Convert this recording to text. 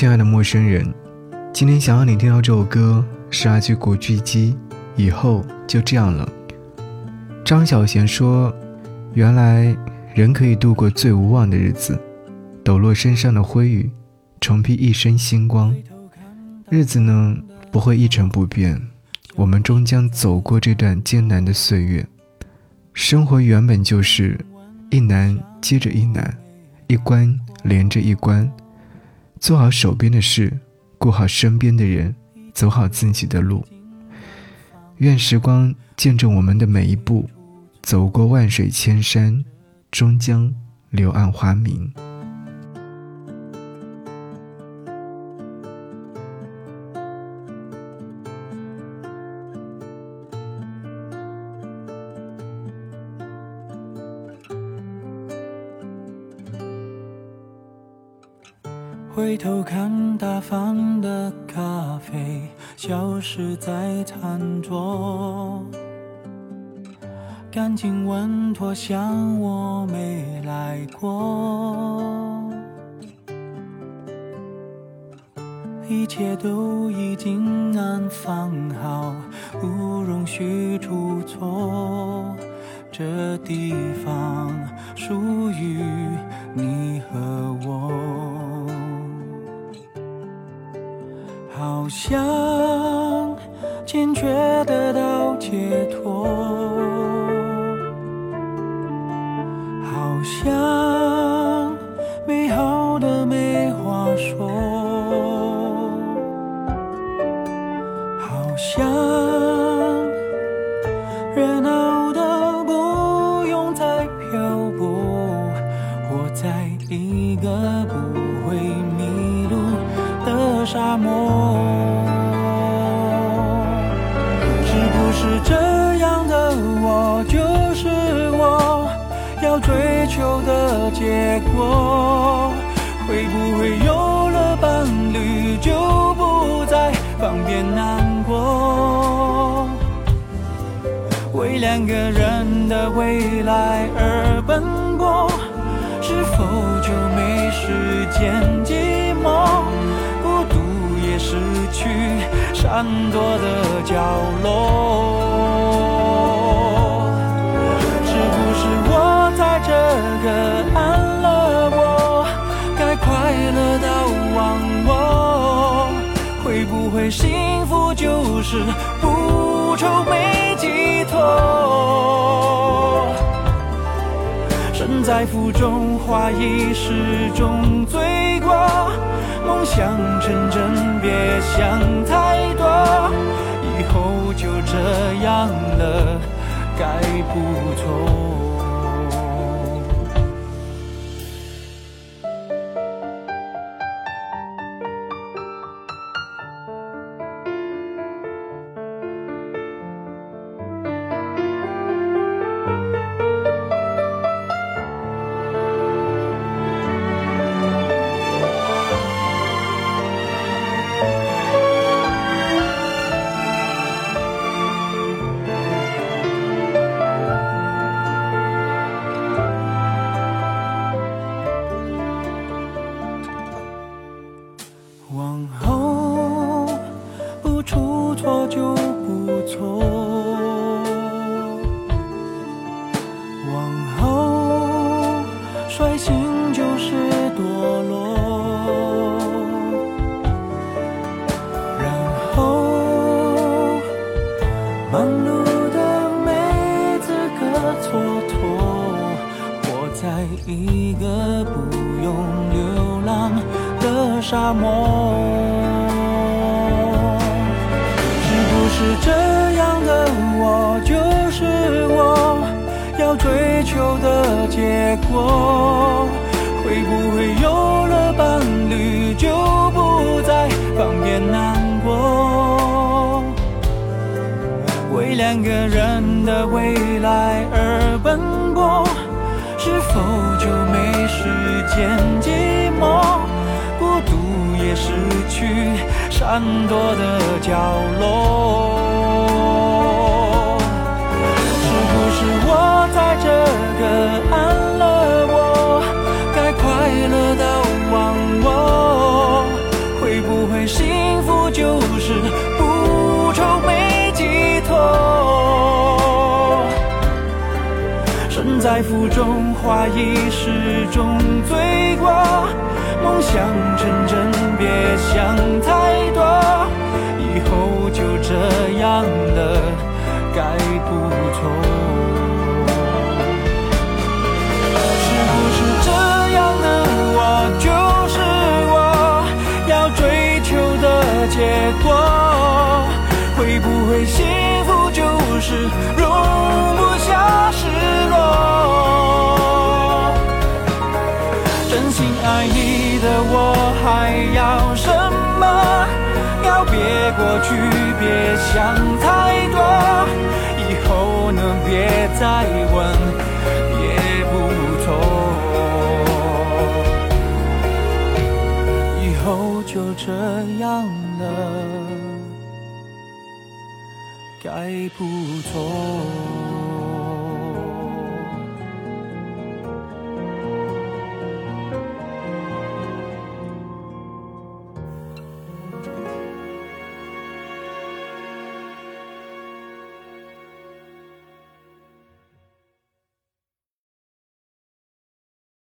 亲爱的陌生人，今天想要你听到这首歌是阿曲古巨基，以后就这样了。张小娴说：“原来人可以度过最无望的日子，抖落身上的灰雨，重披一身星光。日子呢，不会一成不变，我们终将走过这段艰难的岁月。生活原本就是一难接着一难，一关连着一关。”做好手边的事，顾好身边的人，走好自己的路。愿时光见证我们的每一步，走过万水千山，终将柳暗花明。回头看，打翻的咖啡消失在餐桌，干净稳妥，像我没来过。一切都已经安放好，不容许出错。这地方属于你和我。好像坚决得到解脱，好像美好的没话说，好像沙漠，是不是这样的我就是我，要。追求的结果，会不会有了伴侣就不再方便难过？为两个人的未来而奔波，是否就没时间？失去闪躲的角落。是不是我在这个安了我，该快乐到忘我。会不会幸福就是不愁没寄托？身在福中，花已始终醉过。梦想成真，别想太多。以后就这样了，该不错。错，往后率性就是堕落，然后忙碌的没资格蹉跎，活在一个不用流浪的沙漠，是不是真？要追求的结果？会不会有了伴侣就不再方便难过？为两个人的未来而奔波。是否就没时间寂寞？孤独也失去闪躲的角落。就是不愁没寄托。身在福中花已是种罪过梦想成真别想太过去别想太多，以后呢？别再问，也不错。以后就这样了，该不错。